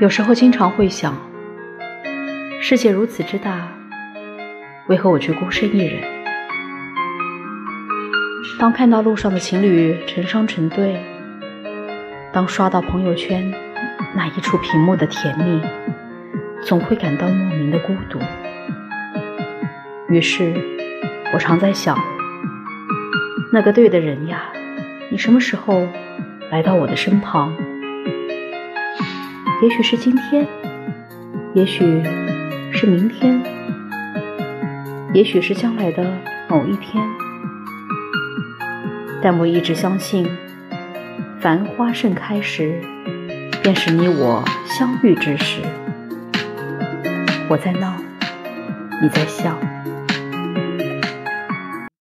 有时候经常会想，世界如此之大，为何我却孤身一人？当看到路上的情侣成双成对，当刷到朋友圈那一处屏幕的甜蜜，总会感到莫名的孤独。于是，我常在想，那个对的人呀，你什么时候来到我的身旁？也许是今天，也许是明天，也许是将来的某一天。但我一直相信，繁花盛开时，便是你我相遇之时。我在闹，你在笑。